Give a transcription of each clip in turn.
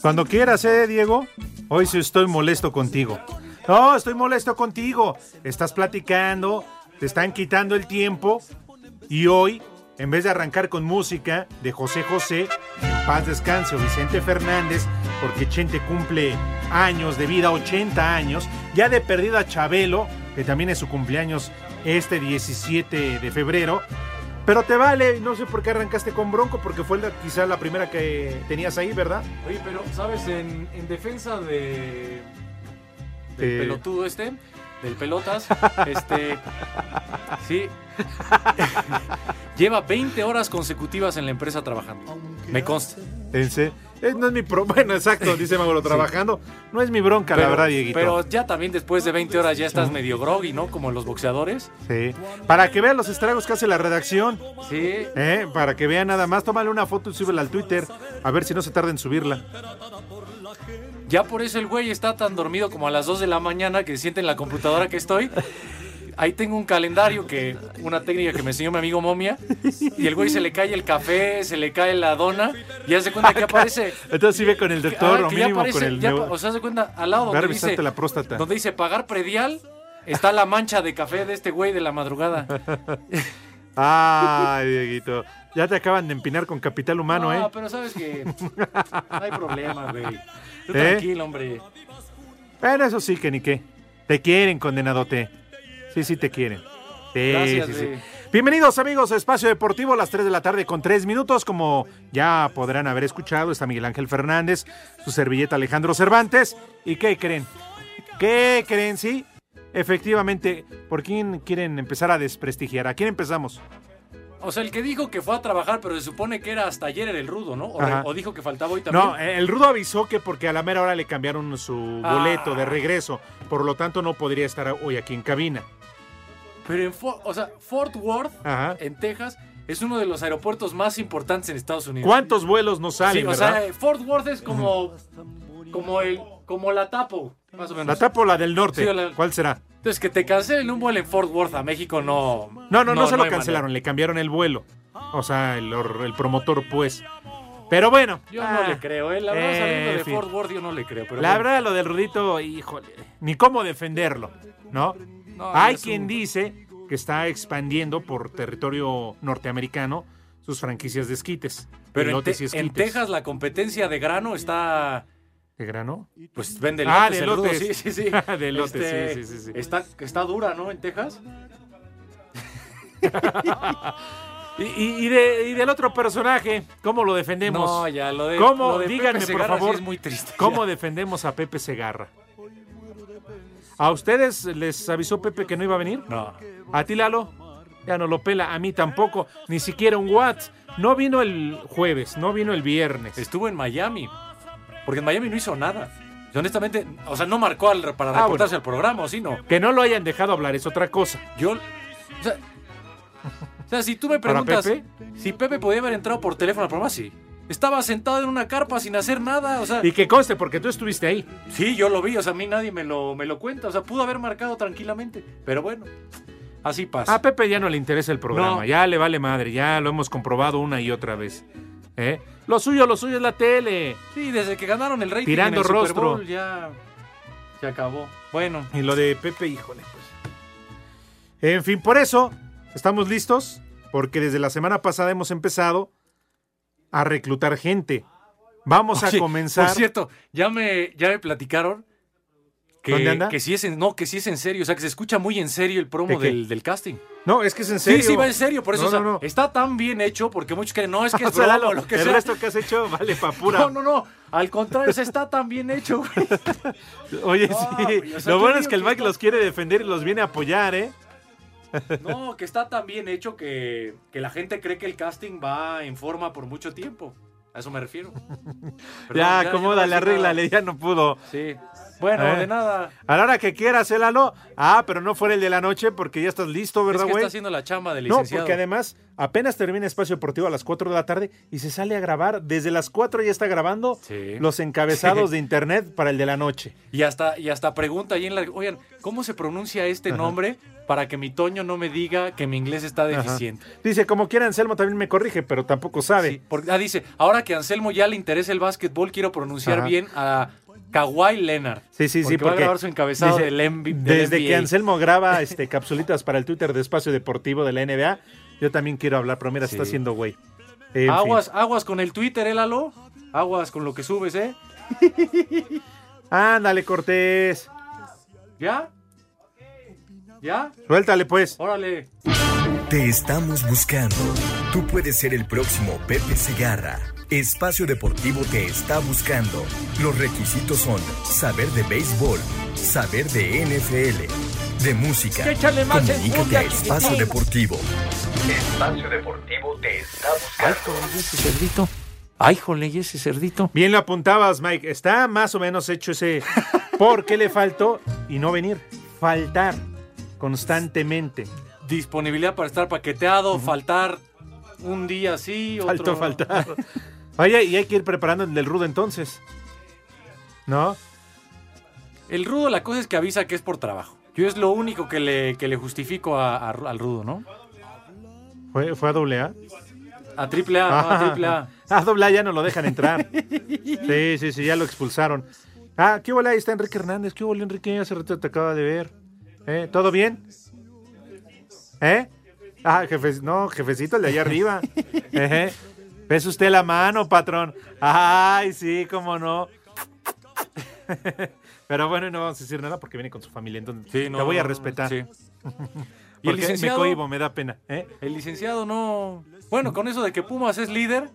Cuando quieras, ¿eh, Diego? Hoy sí estoy molesto contigo. No, estoy molesto contigo. Estás platicando, te están quitando el tiempo y hoy, en vez de arrancar con música de José José, en paz descanse o Vicente Fernández, porque Chente cumple años de vida, 80 años, ya de perdida Chabelo, que también es su cumpleaños este 17 de febrero. Pero te vale, no sé por qué arrancaste con Bronco, porque fue la- quizá la primera que tenías ahí, ¿verdad? Oye, pero, ¿sabes? En, en defensa de. del Eh. pelotudo este, del pelotas, este. Sí. Lleva 20 horas consecutivas en la empresa trabajando. Me consta. En eh, no es mi pro... Bueno, exacto, dice Mauro, trabajando. No es mi bronca, la Pero- verdad, Dieguito. Pero ya también después de 20 horas ya estás medio groggy, ¿no? Como los boxeadores. Sí. Para que vean los estragos que hace la redacción. Sí. ¿eh? Para que vean nada más. Tómale una foto y súbela al Twitter. A ver si no se tarda en subirla. Ya por eso el güey está tan dormido como a las 2 de la mañana que siente en la computadora que estoy. Ahí tengo un calendario que, una técnica que me enseñó mi amigo Momia. Y el güey se le cae el café, se le cae la dona. Y hace cuenta que aparece. Entonces sí ve con el doctor Ah, o que ya mínimo aparece, con el... ya o sea, se cuenta al lado donde dice, la próstata. donde dice pagar predial, está la mancha de café de este güey de la madrugada. Ay, Dieguito. Ya te acaban de empinar con capital humano, no, ¿eh? pero sabes que no hay problema, güey. ¿Eh? tranquilo, hombre. Bueno, eso sí, que ni qué. Te quieren, condenadote. Sí, sí, te quieren. Sí, Gracias, sí. Bienvenidos amigos a Espacio Deportivo a las 3 de la tarde con 3 minutos. Como ya podrán haber escuchado, está Miguel Ángel Fernández, su servilleta Alejandro Cervantes. ¿Y qué creen? ¿Qué creen? Sí, efectivamente, ¿por quién quieren empezar a desprestigiar? ¿A quién empezamos? O sea, el que dijo que fue a trabajar, pero se supone que era hasta ayer era el rudo, ¿no? O, dijo que faltaba hoy también. No, el Rudo avisó que porque a la mera hora le cambiaron su Ah. boleto de regreso, por lo tanto no podría estar hoy aquí en cabina. Pero en Fo- o sea, Fort Worth, Ajá. en Texas, es uno de los aeropuertos más importantes en Estados Unidos. ¿Cuántos vuelos no salen, Sí, o verdad? sea, Fort Worth es como, como el, como la tapo, más o menos. La tapo la del norte. Sí, la- ¿Cuál será? Entonces, que te cancelen un vuelo en Fort Worth a México, no. No, no, no, se lo cancelaron, le cambiaron el vuelo. O sea, el, el promotor, pues. Pero bueno. Yo ah, no le creo, ¿eh? La verdad, eh, saliendo de fin. Fort Worth, yo no le creo. Pero La bueno. verdad, lo del Rudito, híjole, ni cómo defenderlo, ¿no? No, Hay quien un- dice que está expandiendo por territorio norteamericano sus franquicias de esquites. Pero en, elotes Te- y en. Texas la competencia de grano está. ¿De grano? Pues vende Ah, elotes, de el rudo, elotes. Sí, sí, sí. De elotes, Este, sí, sí, sí, sí. Está, está dura, ¿no? En Texas. Y, y- y de- y del otro personaje, ¿cómo lo defendemos? No, ya, lo de. ¿Cómo? lo de Pepe Díganme, por sí favor, es muy triste. ¿cómo ya. defendemos a Pepe Segarra? ¿A ustedes les avisó Pepe que no iba a venir? No. ¿A ti, Lalo? Ya no lo pela, a mí tampoco, ni siquiera un Watts. No vino el jueves, no vino el viernes. Estuvo en Miami. Porque en Miami no hizo nada. Y honestamente, o sea, no marcó al, para Ah, reportarse bueno. al programa, ¿o sí no? Que no lo hayan dejado hablar es otra cosa. Yo. O sea, o sea, si tú me ¿Para preguntas Pepe? si Pepe podía haber entrado por teléfono al programa, sí. Estaba sentado en una carpa sin hacer nada, o sea. Y que conste, porque tú estuviste ahí. Sí, yo lo vi, o sea, a mí nadie me lo, me lo cuenta, o sea, pudo haber marcado tranquilamente, pero bueno, así pasa. A Pepe ya no le interesa el programa, No. ya le vale madre, ya lo hemos comprobado una y otra vez. ¿Eh? Lo suyo, lo suyo es la tele. Sí, desde que ganaron el rating Tirando en el Super rostro. Bowl, ya Se acabó. Bueno, Y lo de Pepe, híjole, pues. En fin, por eso estamos listos, porque desde la semana pasada hemos empezado a reclutar gente. Vamos a comenzar. Por cierto, ya me, ya me platicaron que, ¿Dónde anda? que sí es en, no, que sí es en serio, o sea que se escucha muy en serio el promo del, del casting. No, es que es en serio. Sí, sí, va en serio, por eso No, o sea, no, no. está tan bien hecho, porque muchos creen, no, es que es O sea, broma Lalo, o lo que el sea. resto que has hecho vale pa' pura. No, no, no, al contrario, o sea, está tan bien hecho, güey. Oye, sí. lo bueno es que el Mike los quiere defender y los viene a apoyar, ¿eh? No, que está tan bien hecho que, que la gente cree que el casting va en forma por mucho tiempo. A eso me refiero. Perdón, ya, no acomódale, decir arréglale, ya no pudo. Sí. Bueno, Eh. de nada. A la hora que quieras, ¿eh, Lalo? Ah, pero no fuera el de la noche porque ya estás listo, Es ¿verdad, que güey? está haciendo la chamba del No, porque además apenas termina Espacio Deportivo a las 4 de la tarde y se sale a grabar. Desde las 4 ya está grabando Sí. los encabezados Sí. de internet para el de la noche. Y hasta, y hasta pregunta ahí en la. Oigan, ¿cómo se pronuncia este nombre para que mi Toño no me diga que mi inglés está Ajá. deficiente? Dice, como quiera, Anselmo también me corrige, pero tampoco sabe. Sí, porque, ah, dice, ahora que a Anselmo ya le interesa el básquetbol, quiero pronunciar Ajá. bien a Kawhi Leonard. Sí, sí, sí, Porque va a porque grabar su encabezado dice, del MV del Desde que. Anselmo graba este, capsulitas para el Twitter de Espacio Deportivo de la NBA, yo también quiero hablar, pero mira, está haciendo güey. En Aguas, aguas con el Twitter, ¿eh, Lalo? Aguas con lo que subes, ¿eh? Ándale, Cortés. ¿Ya? ¿Ya? Suéltale, pues. Órale. Te estamos buscando. Tú puedes ser el próximo Pepe Segarra. Espacio Deportivo te está buscando. Los requisitos son saber de béisbol, saber de NFL, de música. Échale más Comunícate a Espacio chiquitín. Deportivo. Espacio Deportivo te está Ay, buscando. jole, ¿y ese cerdito. Ay, jole, ¿y ese cerdito. Bien lo apuntabas, Mike. Está más o menos hecho ese. ¿Por qué le faltó? Y no venir. Faltar constantemente. Disponibilidad para estar paqueteado, faltar un día sí, otro... Faltó faltar. Oye, y hay que ir preparando el del rudo entonces. ¿No? El rudo, la cosa es que avisa que es por trabajo. Yo es lo único que le, que le justifico a- a- al rudo, ¿no? ¿Fue, fue a doble A? A triple A, no, a triple A. A doble A ya no lo dejan entrar. Sí, sí, sí, ya lo expulsaron. Ah, ¿qué hubo? Ahí está Enrique Hernández. ¿Qué hubo, Enrique? Hace rato te acaba de ver. ¿Eh? ¿Todo bien? ¿Eh? Ah, jefe, no, jefecito, el de allá arriba. Ejé. ¿Ves usted la mano, patrón? Ay, sí, cómo no. Pero bueno, no vamos a decir nada porque viene con su familia, entonces Sí, no, te voy a respetar. sí. Y el licenciado, me cohibo, me da pena. ¿eh? el licenciado no... Bueno, con eso de que Pumas es líder,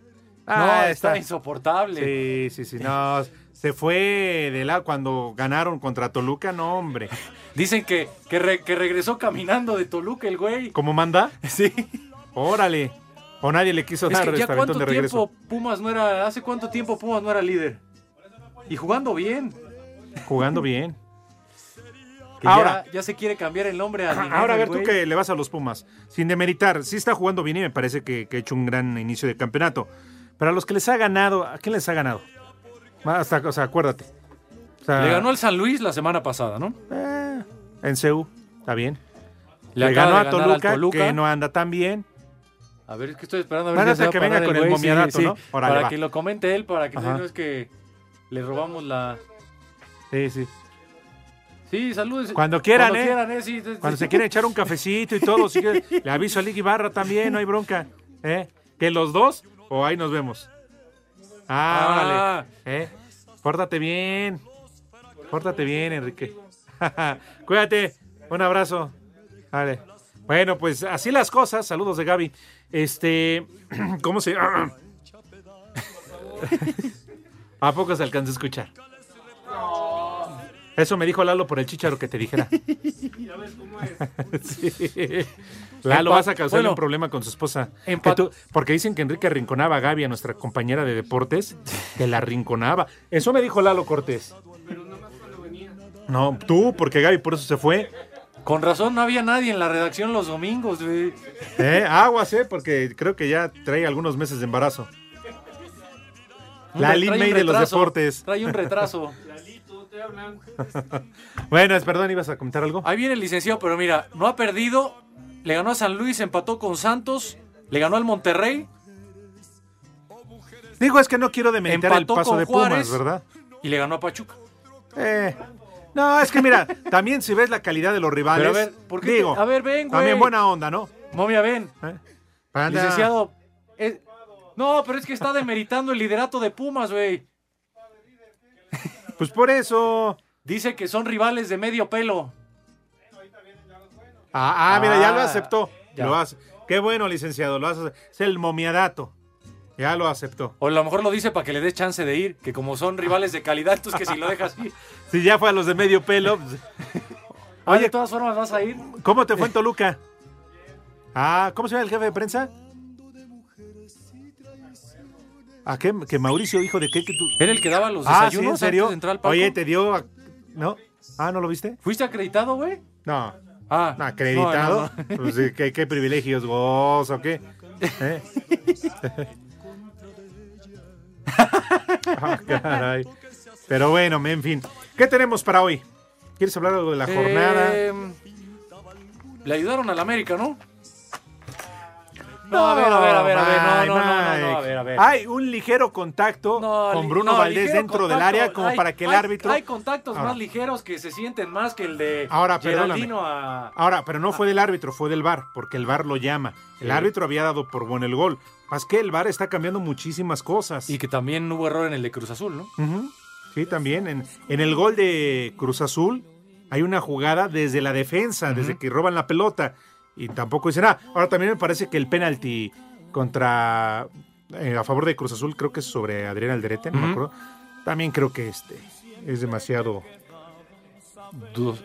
Ah, no, está, está. insoportable. Sí, sí, sí. No, se fue de la cuando ganaron contra Toluca, no, hombre. Dicen que, que, re- que regresó caminando de Toluca el güey. ¿Cómo manda? Sí. Órale. O nadie le quiso Es dar que ya cuánto aventón de regreso. tiempo Pumas no era... ¿Hace cuánto tiempo Pumas no era líder? Y jugando bien. Jugando bien. Ahora- ya, ya se quiere cambiar el nombre a Ahora a ver tú que le vas a los Pumas. Sin demeritar, sí está jugando bien y me parece que, que ha hecho un gran inicio de campeonato. Pero a los que les ha ganado, ¿a quién les ha ganado? Hasta, o sea, acuérdate. O sea, Le ganó al San Luis la semana pasada, ¿no? eh, en CEU, está bien. Le, ganó a Toluca, Toluca. que no anda tan bien. A ver, es que estoy esperando a ver si se va que a venga parar con el güey. momiadato, ¿no? Órale, para va. que lo comente él, para que Ajá. no es que le robamos la... Sí, sí. Sí, saludos. Cuando quieran, Cuando ¿eh? quieran, ¿eh? Sí, Cuando se quieren echar un cafecito y todo, si quieren, le aviso a Ligue Ibarra también, no hay bronca. ¿eh? ¿Que los dos? O ahí nos vemos. Ah, Ah. órale. ¿eh? Pórtate bien. Pórtate bien, Enrique. Cuídate. Un abrazo. Vale. Bueno, pues así las cosas. Saludos de Gaby. Este, ¿cómo se ¿A poco se alcanza a escuchar? Eso me dijo Lalo por el chicharo que te dijera. Sí. Lalo, vas a causarle bueno, un problema con su esposa. tú- porque dicen que Enrique arrinconaba a Gaby, a nuestra compañera de deportes, que la arrinconaba. Eso me dijo Lalo Cortés. No, tú, porque Gaby por eso se fue. Con razón, no había nadie en la redacción los domingos, güey. Eh, aguas, eh, porque creo que ya trae algunos meses de embarazo. La Lin May de los deportes. Trae un retraso. Bueno, es- perdón, ¿ibas a comentar algo? Ahí viene el licenciado, pero mira, no ha perdido. Le ganó a San Luis, empató con Santos, le ganó al Monterrey Digo, es que no quiero demeritar el paso de Pumas. ¿verdad? y le ganó a Pachuca. Eh, No, es que mira, también si ves la calidad de los rivales. Pero a ver, ¿por qué te- digo, a ver, ven, güey. También buena onda, ¿no? Momia, ven. ¿Eh? Licenciado. es- No, pero es que está demeritando el liderato de Pumas, güey. Pues por eso. Dice que son rivales de medio pelo. Ah, ah, mira, ya lo Ah, aceptó. ya. Lo hace. Qué bueno, licenciado. Lo hace. Es el momiadato. Ya lo aceptó. O a lo mejor lo dice para que le des chance de ir, que como son rivales de calidad, entonces que si lo dejas ir. Si ya fue a los de medio pelo. pues, Oye, Oye, de todas formas vas a ir. ¿cómo te fue en Toluca? Ah, ¿cómo se llama el jefe de prensa? ¿A qué? ¿Que Mauricio dijo de qué? Que tú... Era el que daba los Ah, ¿sí? desayunos ¿En serio? antes de al. Oye, te dio... a- ¿No? Ah, ¿no lo viste? ¿Fuiste acreditado, güey? No. Ah, No, acreditado. no. Pues, ¿qué, qué privilegios gozo, ¿qué? ¿Eh? Ah, caray. Pero bueno, en fin. ¿Qué tenemos para hoy? ¿Quieres hablar algo de la jornada? Eh, le ayudaron al América, ¿no? No, a ver, a ver, a ver, a ver, no, no, no, no, no, a ver, a ver. Hay un ligero contacto con Bruno no, Valdés dentro del área como para que el árbitro... Hay contactos más ligeros que se sienten más que el de Ahora, a... Ahora, pero no fue del árbitro, fue del VAR, porque el VAR lo llama. El árbitro había dado por bueno el gol. Más que el VAR está cambiando muchísimas cosas. Y que también hubo error en el de Cruz Azul, ¿no? Sí, también. En, en el gol de Cruz Azul hay una jugada desde la defensa, desde que roban la pelota. Y tampoco dice nada. Ahora también me parece que el penalti contra. eh, a favor de Cruz Azul, creo que es sobre Adrián Alderete, no me acuerdo. También creo que este es demasiado.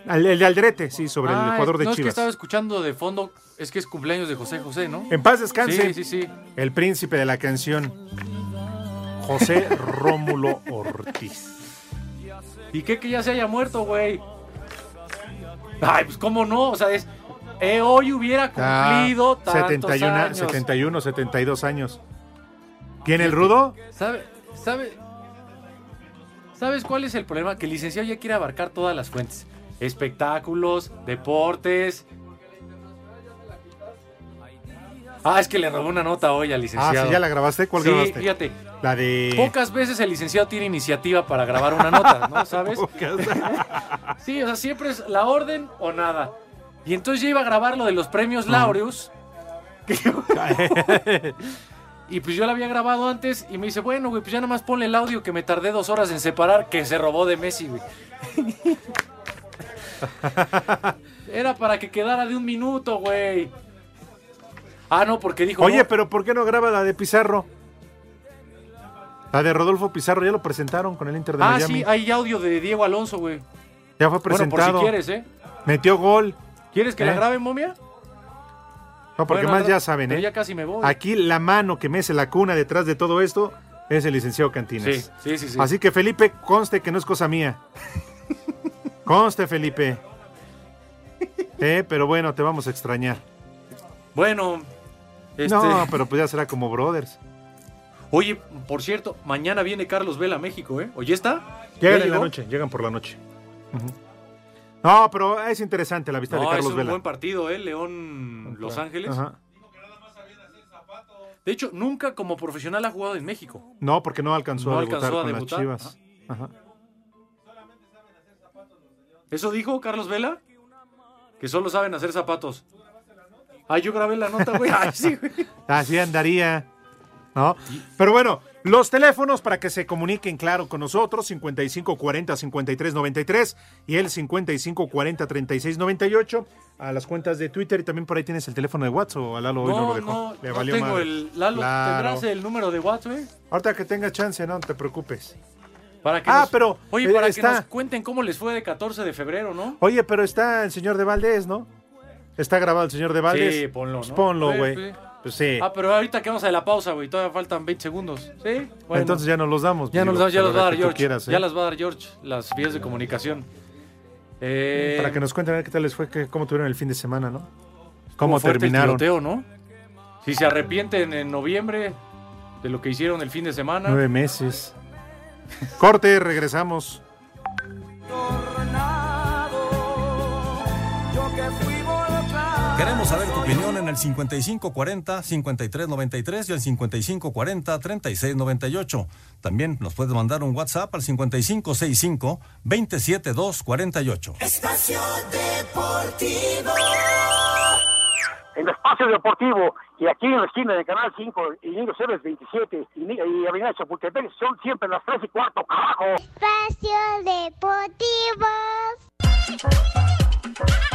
Al- El de Alderete, sí, sobre el Ah, jugador de no, es que Chivas. estaba escuchando de fondo, es que es cumpleaños de José José, ¿no? En paz descanse. Sí, sí, sí. El príncipe de la canción. José Rómulo Ortiz. ¿Y qué que ya se haya muerto, güey? Ay, pues cómo no, o sea, es... eh, hoy hubiera Ah, cumplido tantos 71, años. 71, 72 años. ¿Quién el rudo? ¿Sabe, sabe, ¿Sabes cuál es el problema? Que el licenciado ya quiere abarcar todas las fuentes. Espectáculos, deportes. Ah, es que le robó una nota hoy al Ah, licenciado. sí, ya la grabaste. ¿Cuál Sí, grabaste? fíjate. La de. Pocas veces el licenciado tiene iniciativa para grabar una nota, ¿no? ¿Sabes? Pocas. Sí, o sea, siempre es la orden o nada. Y entonces yo iba a grabar lo de los premios Laureus. y pues yo la había grabado antes y me dice, bueno, güey, pues ya nada más ponle el audio que me tardé dos horas en separar que se robó de Messi, güey. Era para que quedara de un minuto, güey. Ah, no, porque dijo... Oye, no, pero ¿por qué no graba la de Pizarro? La de Rodolfo Pizarro ya lo presentaron con el Inter de Ah, Miami. sí, hay audio de Diego Alonso, güey. Ya fue Bueno, por presentado. si quieres, ¿eh? Metió gol. ¿Quieres que la ¿Eh? grabe, momia? No, porque Bueno, más no, ya saben, ¿eh? ya casi me voy. Aquí la mano que mece la cuna detrás de todo esto es el licenciado Cantinas. Sí, sí, sí, sí. Así que Felipe, conste que no es cosa mía. conste, Felipe. Eh, pero bueno, te vamos a extrañar. Bueno, este... No, pero pues ya será como brothers. Oye, por cierto, mañana viene Carlos Vela a México, ¿eh? ¿Oye está? Llegan ¿Ya en la noche, llegan por la noche. Ujú. No, pero es interesante la vista No, de es Carlos un Vela. buen partido, ¿eh? León, Los Ángeles. Ajá. De hecho, nunca como profesional ha jugado en México. No, porque no alcanzó No a debutar alcanzó a con las Chivas. Ajá. ¿Eso dijo Carlos Vela? Que solo saben hacer zapatos. Ah, yo grabé la nota, güey. Ay, sí, güey. Así andaría. ¿No? Pero bueno, los teléfonos para que se comuniquen claro con nosotros, 5540 5393 y el 5540 3698 a las cuentas de Twitter y también por ahí tienes el teléfono de WhatsApp o a Lalo hoy no, lo No, dejó. no, Le no valió tengo madre. el... Lalo, Claro. ¿tendrás el número de WhatsApp, güey? Ahorita que tenga chance, no te preocupes. Para que Ah, nos- pero, Oye, eh, para que nos cuenten cómo les fue de 14 de febrero, ¿no? Oye, pero está el señor de Valdés, ¿no? Está grabado el señor de Valdés. Sí, ponlo, Pues ¿no? ponlo, güey. Pues sí. Ah, pero ahorita que vamos a la pausa, güey. Todavía faltan 20 segundos. ¿Sí? Bueno. Entonces ya nos los damos. Ya, digo, nos, los va a dar George. quieras, ¿eh? Ya las va a dar George, las vías de comunicación. Eh, Para que nos cuenten a ver qué tal les fue, cómo tuvieron el fin de semana, ¿no? Cómo fuerte el terminaron. tiroteo, ¿no? Si se arrepienten en noviembre de lo que hicieron el fin de semana. Nueve meses. Corte, regresamos. Queremos saber tu opinión en el 5540-5393 y el 5540-3698. También nos puedes mandar un WhatsApp al 5565-27248. Espacio Deportivo. En Espacio Deportivo y aquí en la esquina de Canal 5 y Niño Ceres 27 y, y Avenida Chapultepec son siempre las 3 y cuarto, carajo. Espacio Deportivo.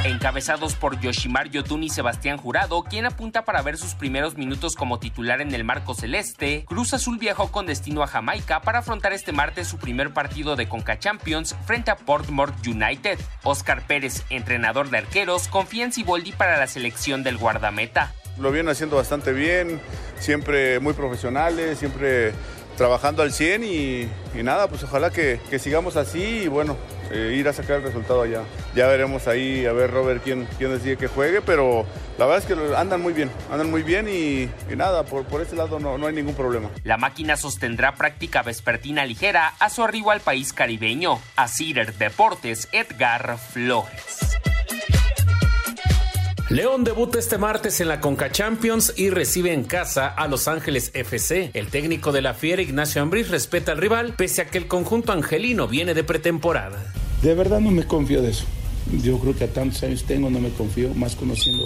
Encabezados por Yoshimar Yotun y Sebastián Jurado, quien apunta para ver sus primeros minutos como titular en el marco celeste, Cruz Azul viajó con destino a Jamaica para afrontar este martes su primer partido de Conca Champions frente a Portmore United. Oscar Pérez, entrenador de arqueros, confía en Siboldi para la selección del guardameta. Lo vienen haciendo bastante bien, siempre muy profesionales, siempre trabajando al 100 y, nada, pues ojalá que, que sigamos así y bueno, eh, ir a sacar el resultado allá. Ya veremos ahí, a ver Robert quién, quién decide que juegue, pero la verdad es que andan muy bien, andan muy bien y, nada, por, por ese lado no, no hay ningún problema. La máquina sostendrá práctica vespertina ligera a su arribo al país caribeño. A Cider Deportes, Edgar Flores. León debuta este martes en la Conca Champions y recibe en casa a Los Ángeles FC. El técnico de la Fiera, Ignacio Ambriz, respeta al rival, pese a que el conjunto angelino viene de pretemporada. De verdad no me confío de eso. Yo creo que a tantos años tengo, no me confío, más conociendo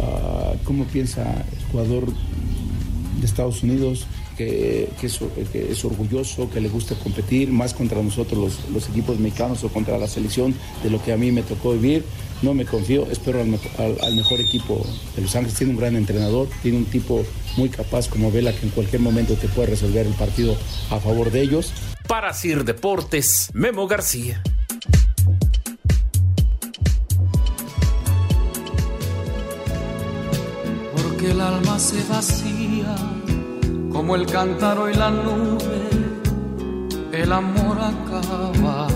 ah, cómo piensa el jugador de Estados Unidos, que, que es, que es orgulloso, que le gusta competir, más contra nosotros los, los equipos mexicanos o contra la selección, de lo que a mí me tocó vivir. No me confío, espero al, al- al mejor equipo de Los Ángeles. Tiene un gran entrenador, tiene un tipo muy capaz como Vela que en cualquier momento te puede resolver el partido a favor de ellos. Para Cir Deportes, Memo García. porque el alma se vacía como el cántaro y la nube, el amor acaba.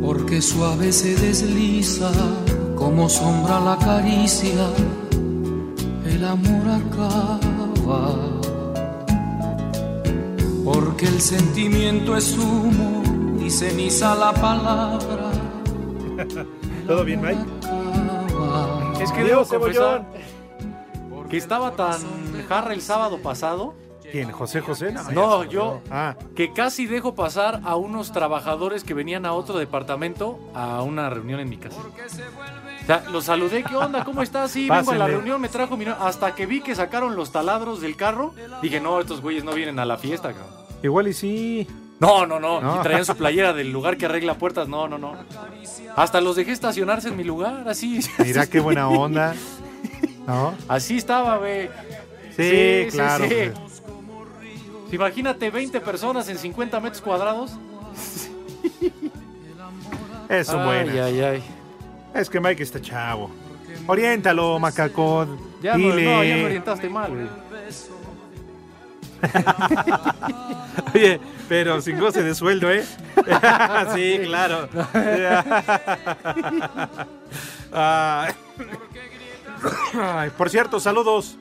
Porque suave se desliza como sombra la caricia, el amor acaba. Porque el sentimiento es humo y ceniza la palabra. ¿Todo bien, Mike? Es que debo confesar Cebollón. Que estaba tan jarra el sábado pasado. ¿Quién? ¿José José? No, yo. Ah, Que casi dejo pasar a unos trabajadores que venían a otro departamento a una reunión en mi casa. O sea, los saludé, ¿qué onda? ¿Cómo estás? Sí, vengo a la reunión, me trajo mi... no-". Hasta que vi que sacaron los taladros del carro, dije, no, estos güeyes no vienen a la fiesta, cabrón. igual y sí. No, no, no, No. Y traían su playera del lugar que arregla puertas, no, no, no. Hasta los dejé estacionarse en mi lugar, así. Mira qué buena onda. ¿No? Así estaba, güey. Sí, claro, sí. Imagínate 20 personas en 50 metros cuadrados. Eso, Ay, bueno. ay, ay. Es que Mike está chavo. Oriéntalo, macacón. Ya, Dile. no, ya me orientaste mal, güey. Oye, pero sin goce de sueldo, ¿eh? sí, claro. Ay. Ay, por cierto, saludos.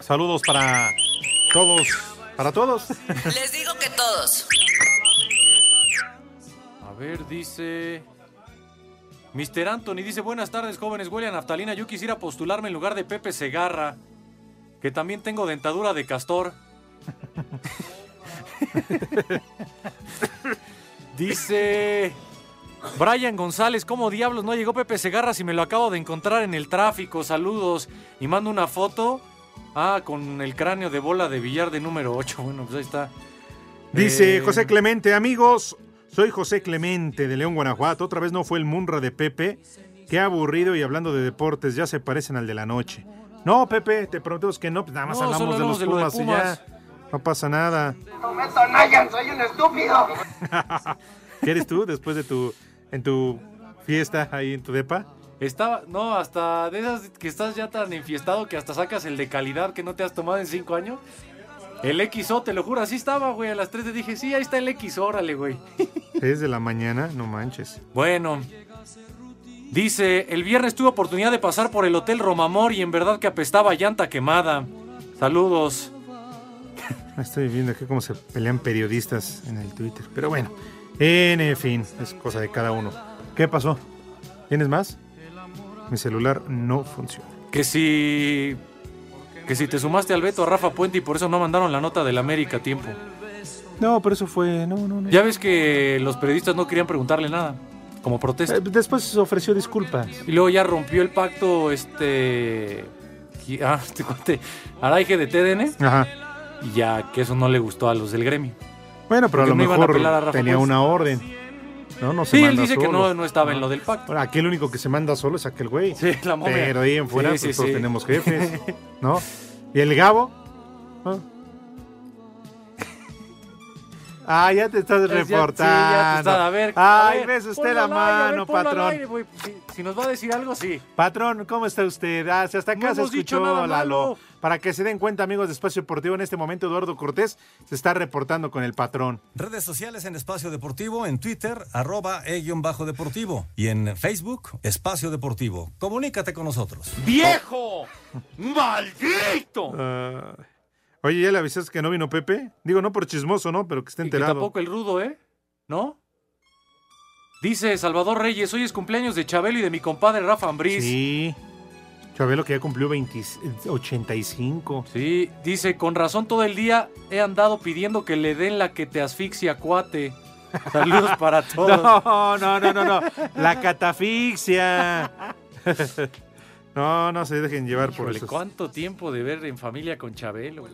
Saludos para todos. Para todos. Les digo que todos. A ver, dice. Mr. Anthony dice: Buenas tardes, jóvenes. Huele a naftalina. Yo quisiera postularme en lugar de Pepe Segarra. Que también tengo dentadura de castor. dice. Brian González, ¿cómo diablos no llegó Pepe Segarra si me lo acabo de encontrar en el tráfico? Saludos. Y mando una foto. Ah, con el cráneo de bola de billar de número 8. Bueno, pues ahí está. Dice Eh, José Clemente, amigos, soy José Clemente de León, Guanajuato. Otra vez no fue el Munra de Pepe. Qué aburrido y hablando de deportes, ya se parecen al de la noche. No, Pepe, te prometemos que no, pues nada más No, hablamos de los de Pumas, y ya. No pasa nada. No me soy un estúpido. ¿Qué eres tú después de tu en tu fiesta ahí en tu depa? Estaba, no, hasta de esas que estás ya tan enfiestado que hasta sacas el de calidad que no te has tomado en cinco años. El XO, te lo juro, así estaba, güey. A las 3 te dije, sí, ahí está el XO, órale, güey. Es de la mañana, no manches. Bueno, dice, el viernes tuve oportunidad de pasar por el Hotel Romamor y en verdad que apestaba llanta quemada. Saludos. Estoy viendo aquí cómo se pelean periodistas en el Twitter. Pero bueno, en fin, es cosa de cada uno. ¿Qué pasó? ¿Tienes más? Mi celular no funciona. Que si. Que si te sumaste al veto a Rafa Puente y por eso no mandaron la nota del América a tiempo. No, pero eso fue. No, no, no. Ya ves que los periodistas no querían preguntarle nada. Como protesta. Eh, después ofreció disculpas. Y luego ya rompió el pacto este. Ah, este cuate. Araige de TDN. Ajá. Y ya que eso no le gustó a los del gremio. Bueno, pero a lo a mejor a Rafa tenía una orden. No, no se Sí, él dice que no, no estaba en lo del pacto. Bueno, aquí el único que se manda solo es aquel güey. Sí, la momia. Pero ahí en fuera Sí, pues, sí, todos sí. tenemos jefes, ¿no? ¿Y el Gabo? ¿Ah? Ah, ya te estás Es ya- reportando. sí, ya te está- a ver, a Ay, ver, ves usted la a ver, mano, patrón. aire. Si, si nos va a decir algo, sí. Patrón, ¿cómo está usted? Ah, si hasta acá No se escuchó, Lalo. malo. Para que se den cuenta, amigos de Espacio Deportivo, en este momento Eduardo Cortés se está reportando con el patrón. Redes sociales en Espacio Deportivo, en Twitter, arroba e-bajo deportivo. Y en Facebook, Espacio Deportivo. Comunícate con nosotros. ¡Viejo! ¡Maldito! Ah, oye, ¿ya le avisaste que no vino Pepe? Digo, no por chismoso, ¿no? Pero que esté Y que enterado. tampoco el rudo, ¿eh? ¿No? Dice Salvador Reyes, hoy es cumpleaños de Chabelo y de mi compadre Rafa Ambriz. Sí. Chabelo que ya cumplió 20 85. Sí, dice, con razón todo el día he andado pidiendo que le den la que te asfixia, cuate. Saludos para todos. No, no, no, no, no. La catafixia. No, no se dejen llevar por Híjole, eso. ¿Cuánto tiempo de ver en familia con Chabelo? güey?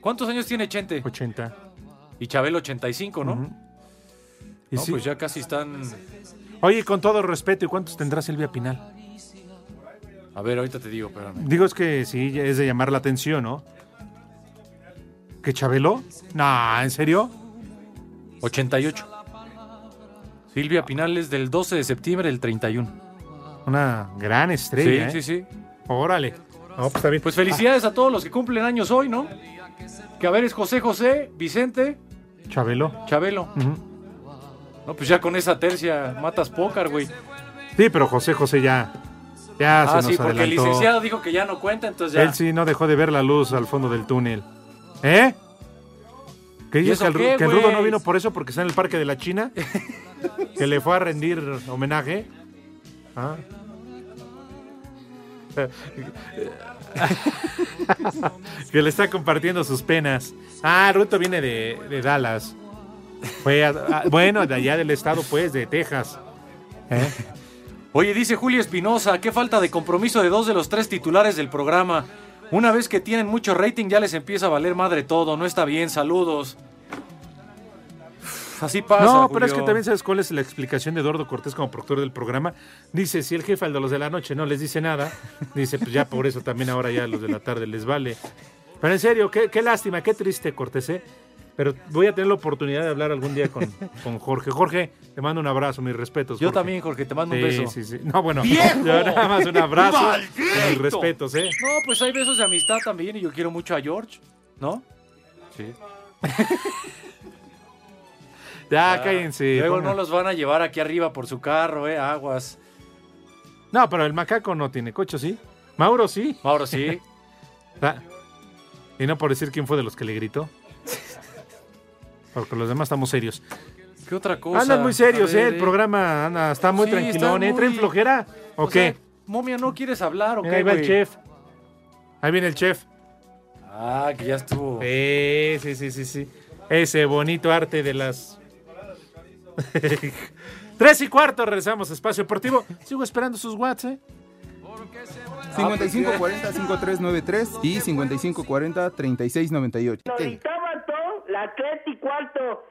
¿Cuántos años tiene Chente? 80. Y Chabelo 85, ¿no? Y No, sí. pues ya casi están... Oye, con todo respeto, ¿y cuántos tendrá Silvia Pinal? A ver, ahorita te digo, espérame. Digo, es que sí, es de llamar la atención, ¿no? ¿Que Chabelo? No, ¿en serio? 88. Silvia Pinal es del 12 de septiembre del 31. Una gran estrella, Sí, ¿eh? sí, sí. Órale. No, pues está bien. Pues felicidades a todos los que cumplen años hoy, ¿no? Que a ver es José José, Vicente, Chabelo. Chabelo. No, pues ya con esa tercia matas pócar, güey. Sí, pero José José ya. Ya se Ah, nos sí, porque el licenciado dijo que ya no cuenta, entonces ya. Él sí no dejó de ver la luz al fondo del túnel. ¿Eh? ¿Qué ¿Y dices que el, qué, que el Rudo no vino por eso porque está en el Parque de la China? que le fue a rendir homenaje. Ah. que le está compartiendo sus penas. Ah, Ruto viene de, de Dallas. Fue a- a- bueno, de allá del estado, pues, de Texas. ¿Eh? Oye, dice Julio Espinosa, qué falta de compromiso de dos de los tres titulares del programa. Una vez que tienen mucho rating ya les empieza a valer madre todo, no está bien, saludos. Así pasa. No, pero es que también sabes cuál es la explicación de Eduardo Cortés como productor del programa. Dice, si el jefe al de los de la noche no les dice nada, dice, pues ya por eso también ahora ya a los de la tarde les vale. Pero en serio, qué, qué lástima, qué triste Cortés, ¿eh? Pero voy a tener la oportunidad de hablar algún día con, con Jorge. Jorge, te mando un abrazo, mis respetos. Yo también, Jorge, te mando un Sí, beso. Sí, sí. No, bueno, ¡Viejo! yo nada más un abrazo ¡Maldito! y mis respetos, ¿eh? No, pues hay besos de amistad también y yo quiero mucho a George, ¿no? Sí. Ya, cállense. Luego no los van a llevar aquí arriba por su carro, ¿eh? Aguas. No, pero el macaco no tiene coche, ¿sí? Mauro sí. Mauro sí. Ah, Y no por decir quién fue de los que le gritó. Porque los demás estamos serios. ¿Qué otra cosa? Andan muy serios, ver, ¿eh? El programa anda, está muy Sí, tranquilón, ¿eh? ¿Traen flojera? ¿O, O qué? sea, momia, ¿no quieres hablar o Mira, qué, ahí va el chef. Ahí viene el chef. Ah, que ya estuvo. Sí, sí, sí, sí, sí. Ese bonito arte de las... Tres y cuarto, regresamos a Espacio Deportivo. Sigo esperando sus watts, ¿eh? 5540-5393 y 5540-3698. Las tres y cuarto.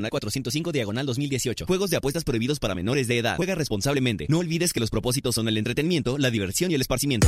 405 diagonal 2018. Juegos de apuestas prohibidos para menores de edad. Juega responsablemente. No olvides que los propósitos son el entretenimiento, la diversión y el esparcimiento.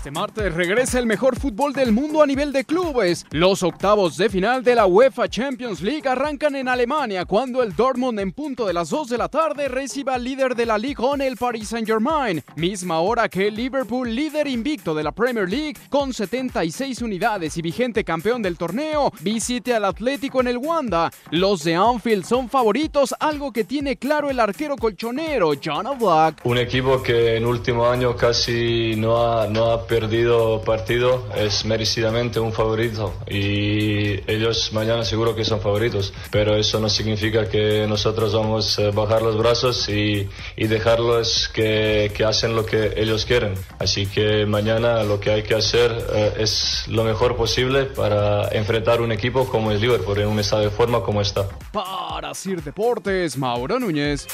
Este martes regresa el mejor fútbol del mundo a nivel de clubes. Los octavos de final de la UEFA Champions League arrancan en Alemania cuando el Dortmund en punto de las 2 de la tarde reciba al líder de la Ligue 1, el Paris Saint-Germain, misma hora que el Liverpool, líder invicto de la Premier League con 76 unidades y vigente campeón del torneo, visite al Atlético en el Wanda. Los de Anfield son favoritos, algo que tiene claro el arquero colchonero John Black. Un equipo que en último año casi no ha, no ha perdido partido es merecidamente un favorito y ellos mañana seguro que son favoritos, pero eso no significa que nosotros vamos a bajar los brazos y, y dejarlos que, que hacen lo que ellos quieren. Así que mañana lo que hay que hacer eh, es lo mejor posible para enfrentar un equipo como el Liverpool en un estado de forma como está. Para Sir Deportes, Mauro Núñez.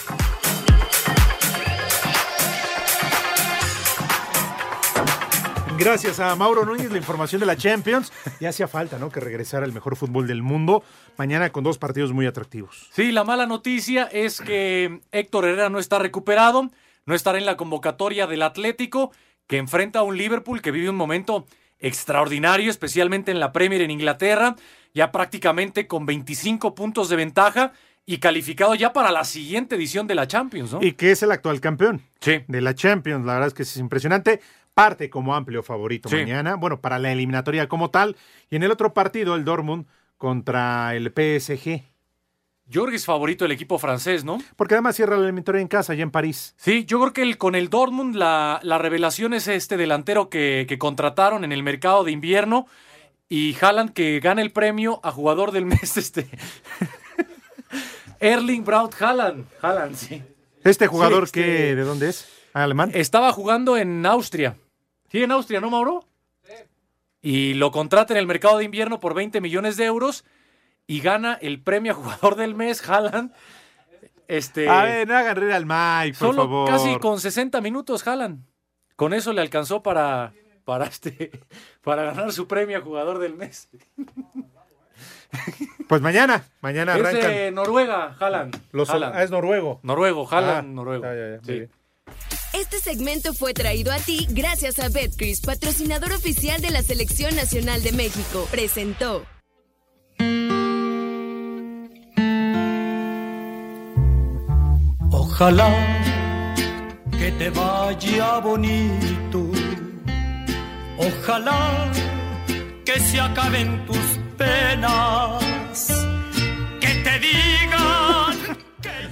Gracias a Mauro Núñez, la información de la Champions. Ya hacía falta, ¿no? Que regresara el mejor fútbol del mundo. Mañana con dos partidos muy atractivos. Sí, la mala noticia es que Héctor Herrera no está recuperado, no estará en la convocatoria del Atlético, que enfrenta a un Liverpool que vive un momento extraordinario, especialmente en la Premier en Inglaterra, ya prácticamente con 25 puntos de ventaja y calificado ya para la siguiente edición de la Champions, ¿no? Y que es el actual campeón Sí. de la Champions. La verdad es que es impresionante. Parte como amplio favorito Sí. mañana. Bueno, para la eliminatoria como tal. Y en el otro partido, el Dortmund contra el PSG. Jorge es favorito del equipo francés, ¿no? Porque además cierra la eliminatoria en casa, allá en París. Sí, yo creo que el, con el Dortmund la, la revelación es este delantero que, que contrataron en el mercado de invierno y Haaland que gana el premio a jugador del mes, este Erling Braut Haaland. Haaland, sí. Este jugador, Sí, este- que, ¿de dónde es? ¿Alemán? Estaba jugando en Austria. Sí, en Austria, ¿no, Mauro? Y lo contrata en el mercado de invierno por 20 millones de euros y gana el premio a jugador del mes, Haaland. Este, A ver, no hagan reír al Mike, por Solo favor. casi con 60 minutos jalan. Con eso le alcanzó para, para, este, para ganar su premio a jugador del mes. Pues mañana, mañana Es de Noruega, Jalan. Los- ah, es noruego. Noruego, Jalan, Ah, noruego. ya, ya, ya, muy Sí. Este segmento fue traído a ti gracias a Betcris, patrocinador oficial de la Selección Nacional de México. Presentó. Ojalá que te vaya bonito. Ojalá que se acaben tus penas. Que te digan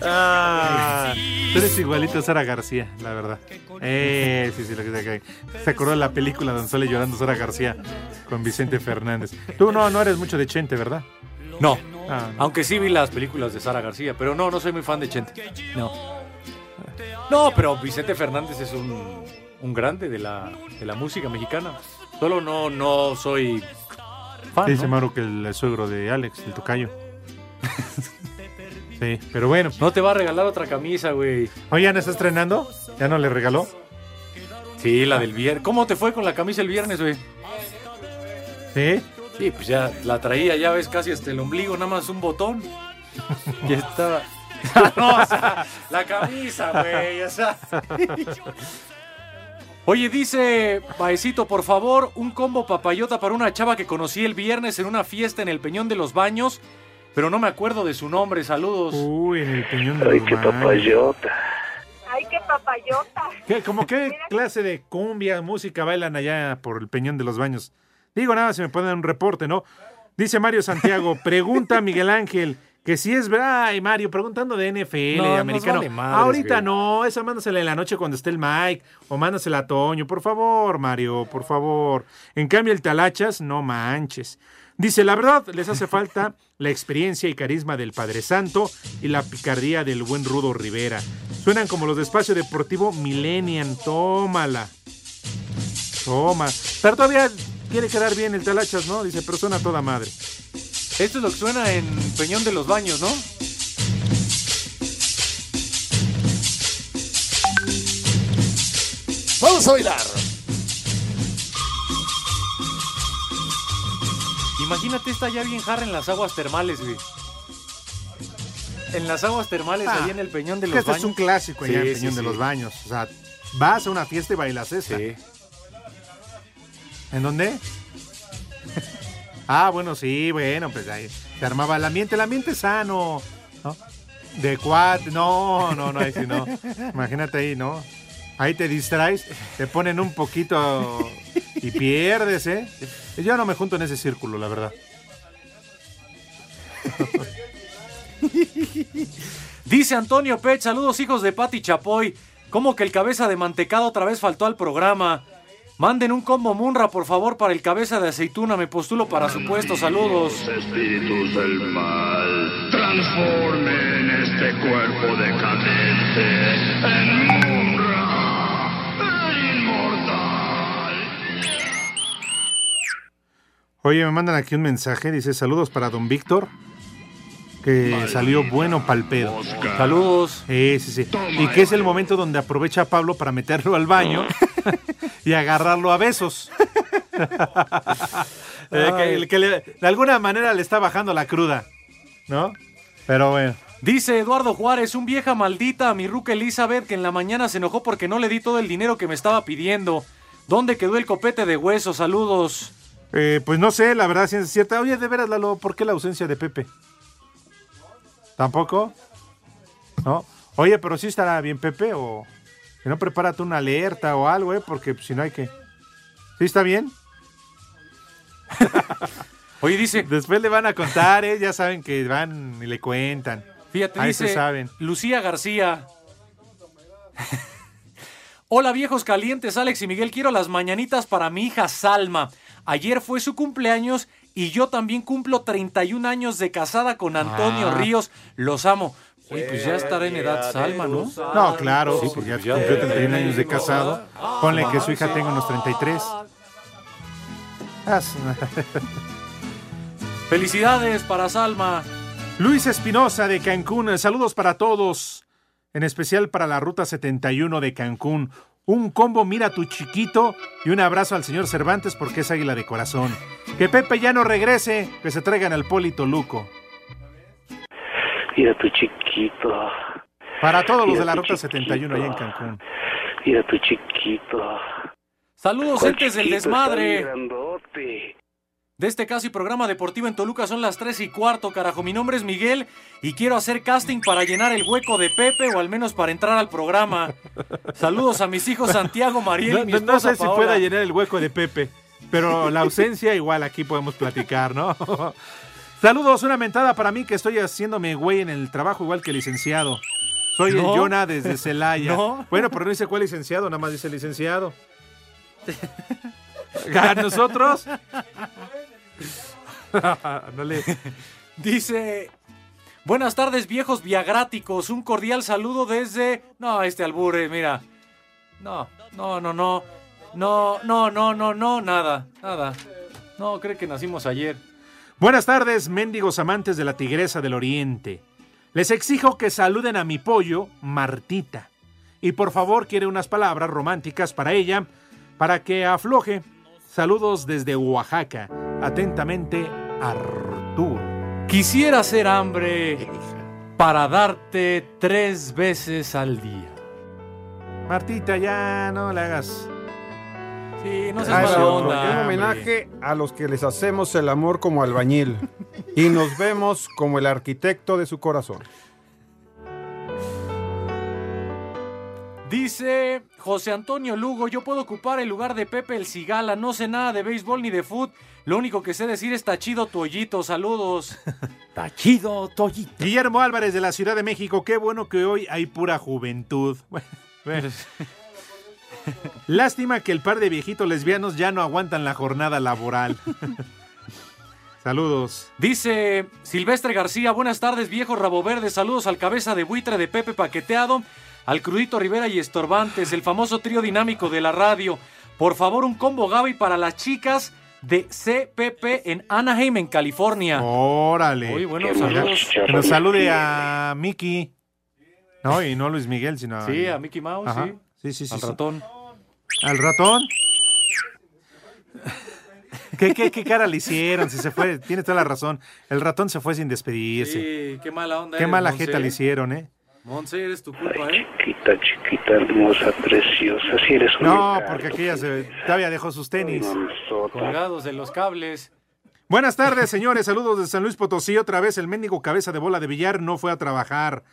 Ah, tú eres igualito a Sara García, la verdad. Eh, sí, sí, lo que se, se acordó de la película donde sale llorando Sara García con Vicente Fernández. Tú no, no eres mucho de Chente, ¿verdad? No. Ah, Aunque sí vi las películas de Sara García, pero no, no soy muy fan de Chente. No. No, pero Vicente Fernández es un, un grande de la, de la música mexicana. Solo no, no soy fan. Dice ¿no? Mauro que el suegro de Alex, el tocayo. sí, pero bueno. No te va a regalar otra camisa, güey. Oye, ¿no está estrenando? ¿Ya no le regaló? Sí, la del viernes. ¿Cómo te fue con la camisa el viernes, güey? ¿Sí? Sí, pues ya la traía, ya ves, casi hasta el ombligo, nada más un botón. Ya estaba. no, o sea, la camisa, güey, o sea. Oye, dice Paecito, por favor, un combo papayota para una chava que conocí el viernes en una fiesta en el Peñón de los Baños, pero no me acuerdo de su nombre. Saludos. Uy, en el peñón de los baños. Ay, qué papayota. ¿Qué, ¿Cómo qué clase de cumbia, música bailan allá por el Peñón de los Baños? Digo nada, si me pueden dar un reporte, ¿no? Dice Mario Santiago, pregunta a Miguel Ángel, que si es verdad, ay Mario, preguntando de NFL, No, de nos americano. vale madres, Ahorita güey. no, esa mándasela en la noche cuando esté el Mike, o mándasela a Toño, por favor, Mario, por favor. En cambio, el Talachas, no manches. Dice, la verdad, les hace falta la experiencia y carisma del Padre Santo y la picardía del buen Rudo Rivera. Suenan como los de Espacio Deportivo Millennium, tómala. Toma. Pero todavía quiere quedar bien el Talachas, ¿no? Dice, pero suena a toda madre. Esto es lo que suena en Peñón de los Baños, ¿no? Vamos a bailar. Imagínate esta ya bien jarra en las aguas termales, güey. En las aguas termales, Ah, ahí en el Peñón de los este Baños. es un clásico allá Sí, en sí, Peñón de sí. los Baños. O sea, vas a una fiesta y bailas esa. ¿En dónde? ah, bueno, sí, bueno, pues ahí se armaba el ambiente, el ambiente sano, ¿no? De cuatro, no, no, no, ahí sí no. Imagínate ahí, ¿no? Ahí te distraes, te ponen un poquito y pierdes, ¿eh? Yo no me junto en ese círculo, la verdad. Dice Antonio Pech, saludos hijos de Pati Chapoy. ¿Cómo que el cabeza de mantecado otra vez faltó al programa? Manden un combo Munra, por favor, para el cabeza de aceituna. Me postulo para su puesto. Saludos. espíritus del mal transformen este cuerpo decadente en Oye, me mandan aquí un mensaje, dice saludos para don Víctor, que salió bueno pal pedo. Saludos. Sí, sí, sí. Y que es el momento donde aprovecha a Pablo para meterlo al baño y agarrarlo a besos. Eh, que, que le- de alguna manera le está bajando la cruda, ¿no? Pero bueno. Dice Eduardo Juárez, un vieja maldita a mi ruca Elizabeth que en la mañana se enojó porque no le di todo el dinero que me estaba pidiendo. ¿Dónde quedó el copete de hueso? Saludos. Eh, pues no sé, la verdad, es cierta. Oye, de veras, Lalo, ¿por qué la ausencia de Pepe? ¿Tampoco? ¿No? Oye, pero sí estará bien Pepe o... Que no prepárate una alerta o algo, ¿eh? Porque si no hay que... ¿Sí está bien? Oye, dice... Después le van a contar, ¿eh? Ya saben que van y le cuentan. Fíjate, Ahí dice se saben. Lucía García. Hola viejos calientes, Alex y Miguel. Quiero las mañanitas para mi hija Salma. Ayer fue su cumpleaños y yo también cumplo 31 años de casada con Antonio Ah. Ríos. Los amo. Oye, pues ya estará en edad Salma, ¿no? No, claro, Sí, pues ya cumplió de- 31 años de casado. Ponle que su hija tenga unos 33. Ah, Felicidades para Salma. Luis Espinosa de Cancún, saludos para todos, en especial para la Ruta 71 de Cancún. Un combo mira tu chiquito y un abrazo al señor Cervantes porque es águila de corazón. Que Pepe ya no regrese, que se traigan al Polito Luco. Mira tu chiquito, Para todos los de la Ruta chiquito. 71 allá en Cancún. mira tu chiquito. Saludos, ¿Cuál entes del desmadre. grandote. De este casi programa deportivo en Toluca son las 3 y cuarto, carajo. Mi nombre es Miguel y quiero hacer casting para llenar el hueco de Pepe o al menos para entrar al programa. Saludos a mis hijos Santiago, Mariel y No, mi no- no esposa sé si pueda llenar el hueco de Pepe, pero la ausencia igual aquí podemos platicar, ¿no? Saludos, una mentada para mí que estoy haciéndome güey en el trabajo igual que el licenciado. Soy el No. Jonah desde Celaya. No. Bueno, pero no dice cuál licenciado, nada más dice licenciado. ¿A nosotros? Dice, buenas tardes viejos viagráticos, un cordial saludo desde... No, este albure, mira. No, no, no, no. No, no, no, no, no, nada, nada. No, cree que nacimos ayer. Buenas tardes, mendigos amantes de la tigresa del oriente. Les exijo que saluden a mi pollo, Martita. Y por favor, quiere unas palabras románticas para ella, para que afloje. Saludos desde Oaxaca. Atentamente, Arturo. Quisiera hacer hambre para darte tres veces al día. Martita, ya no le hagas. Sí, no seas mala onda. Un homenaje a los que les hacemos el amor como albañil y nos vemos como el arquitecto de su corazón. Dice José Antonio Lugo, yo puedo ocupar el lugar de Pepe el Cigala, no sé nada de béisbol ni de fútbol, lo único que sé decir es tachido tu hoyito, saludos. Tachido Toyito. Guillermo Álvarez de la Ciudad de México, qué bueno que hoy hay pura juventud. Bueno, Lástima que el par de viejitos lesbianos ya no aguantan la jornada laboral. Saludos. Dice Silvestre García, buenas tardes viejo rabo verde, saludos al cabeza de buitre de Pepe Paqueteado, al crudito Rivera y Estorbantes, el famoso trío dinámico de la radio. Por favor, un combo Gaby para las chicas de CPP en Anaheim, en California. Órale. Uy, bueno, Mira, saludos. Que nos salude a Miki. No, y no Luis Miguel, sino a... Sí, a Mickey Mouse, Ajá. sí. Sí, sí. Al sí. ratón. ¿Al ratón? ¿Qué, qué, qué cara le hicieron? Si se fue, tiene toda la razón. El ratón se fue sin despedirse. Sí, qué mala onda. Qué mala Monse. jeta le hicieron, ¿eh? Monse, eres tu culpa, ¿eh? Chiquita, chiquita, hermosa, preciosa. Si eres un No, porque aquella se, todavía dejó sus tenis. Colgados de los cables. Buenas tardes, señores. Saludos de San Luis Potosí. Otra vez el mendigo cabeza de bola de billar no fue a trabajar.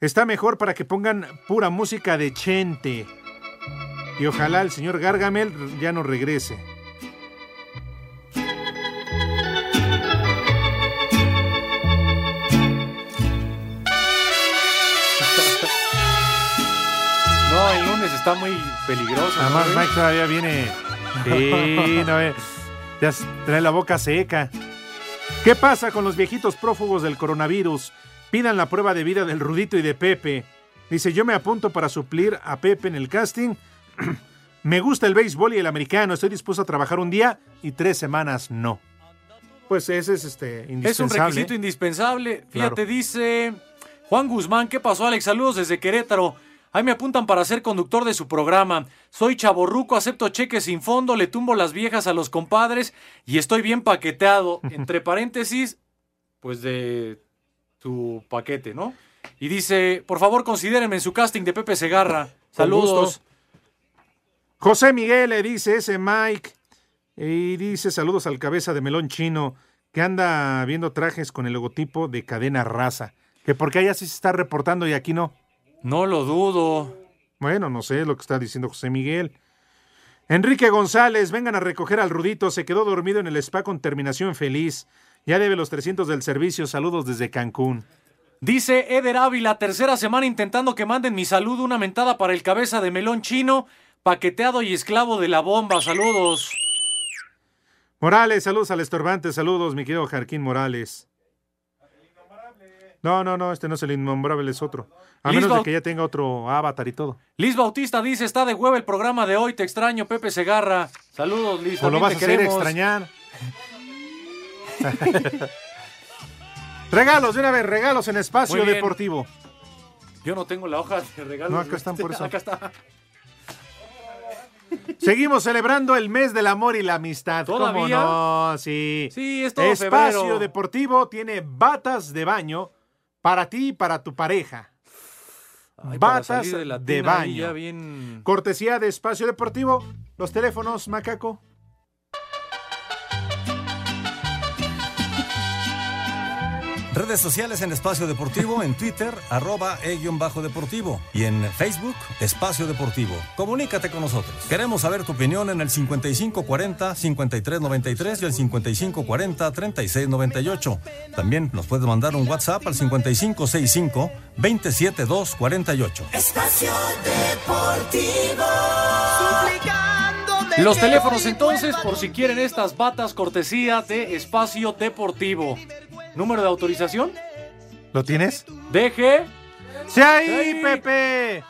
Está mejor para que pongan pura música de Chente. Y ojalá el señor Gargamel ya no regrese. Lunes está muy peligroso. Además. Mike todavía viene. Sí, no, eh, ya trae la boca seca. ¿Qué pasa con los viejitos prófugos del coronavirus? Pidan la prueba de vida del Rudito y de Pepe. Dice, yo me apunto para suplir a Pepe en el casting. me gusta el béisbol y el americano. Estoy dispuesto a trabajar un día y tres semanas no. Pues ese es este Es un indispensable. requisito indispensable. Claro. Fíjate, dice Juan Guzmán, ¿qué pasó, Alex? Saludos desde Querétaro. Ahí me apuntan para ser conductor de su programa. Soy chaborruco, acepto cheques sin fondo, le tumbo las viejas a los compadres y estoy bien paqueteado. Entre paréntesis, pues de tu paquete, ¿no? Y dice, por favor, considérenme en su casting de Pepe Segarra. Saludos. José Miguel le dice ese Mike y dice saludos al cabeza de melón chino que anda viendo trajes con el logotipo de cadena raza. Que porque allá sí se está reportando y aquí no. No lo dudo. Bueno, no sé lo que está diciendo José Miguel. Enrique González, vengan a recoger al Rudito. Se quedó dormido en el spa con terminación feliz. Ya debe los 300 del servicio. Saludos desde Cancún. Dice Eder Ávila, tercera semana intentando que manden mi saludo, una mentada para el cabeza de melón chino, paqueteado y esclavo de la bomba. Saludos. Morales, saludos al estorbante. Saludos, mi querido Jarquín Morales. No, no, no, este no es el innombrable, es otro. A Liz menos de que ya tenga otro avatar y todo. Liz Bautista dice, está de hueva el programa de hoy, te extraño, Pepe Segarra. Saludos, Liz. O lo vas a hacer queremos. extrañar. regalos, de una vez, regalos en espacio deportivo. Yo no tengo la hoja de regalos. No, acá están por eso. Acá está. Seguimos celebrando el mes del amor y la amistad. ¿Cómo ¿Todavía? no? Sí. Sí, es todo Espacio febrero. Deportivo tiene batas de baño para ti y para tu pareja. Ay, batas de baño. bien- Cortesía de Espacio Deportivo. Los teléfonos, Macaco. Redes sociales en Espacio Deportivo, en Twitter, arroba e-bajo deportivo y en Facebook, Espacio Deportivo. Comunícate con nosotros. Queremos saber tu opinión en el 5540-5393 y el 5540-3698. También nos puedes mandar un WhatsApp al 5565-27248. Espacio Deportivo. Los teléfonos entonces, por si quieren estas batas cortesía de Espacio Deportivo. ¿Número de autorización? ¿Lo tienes? DG. ¡Sí ahí, Pepe!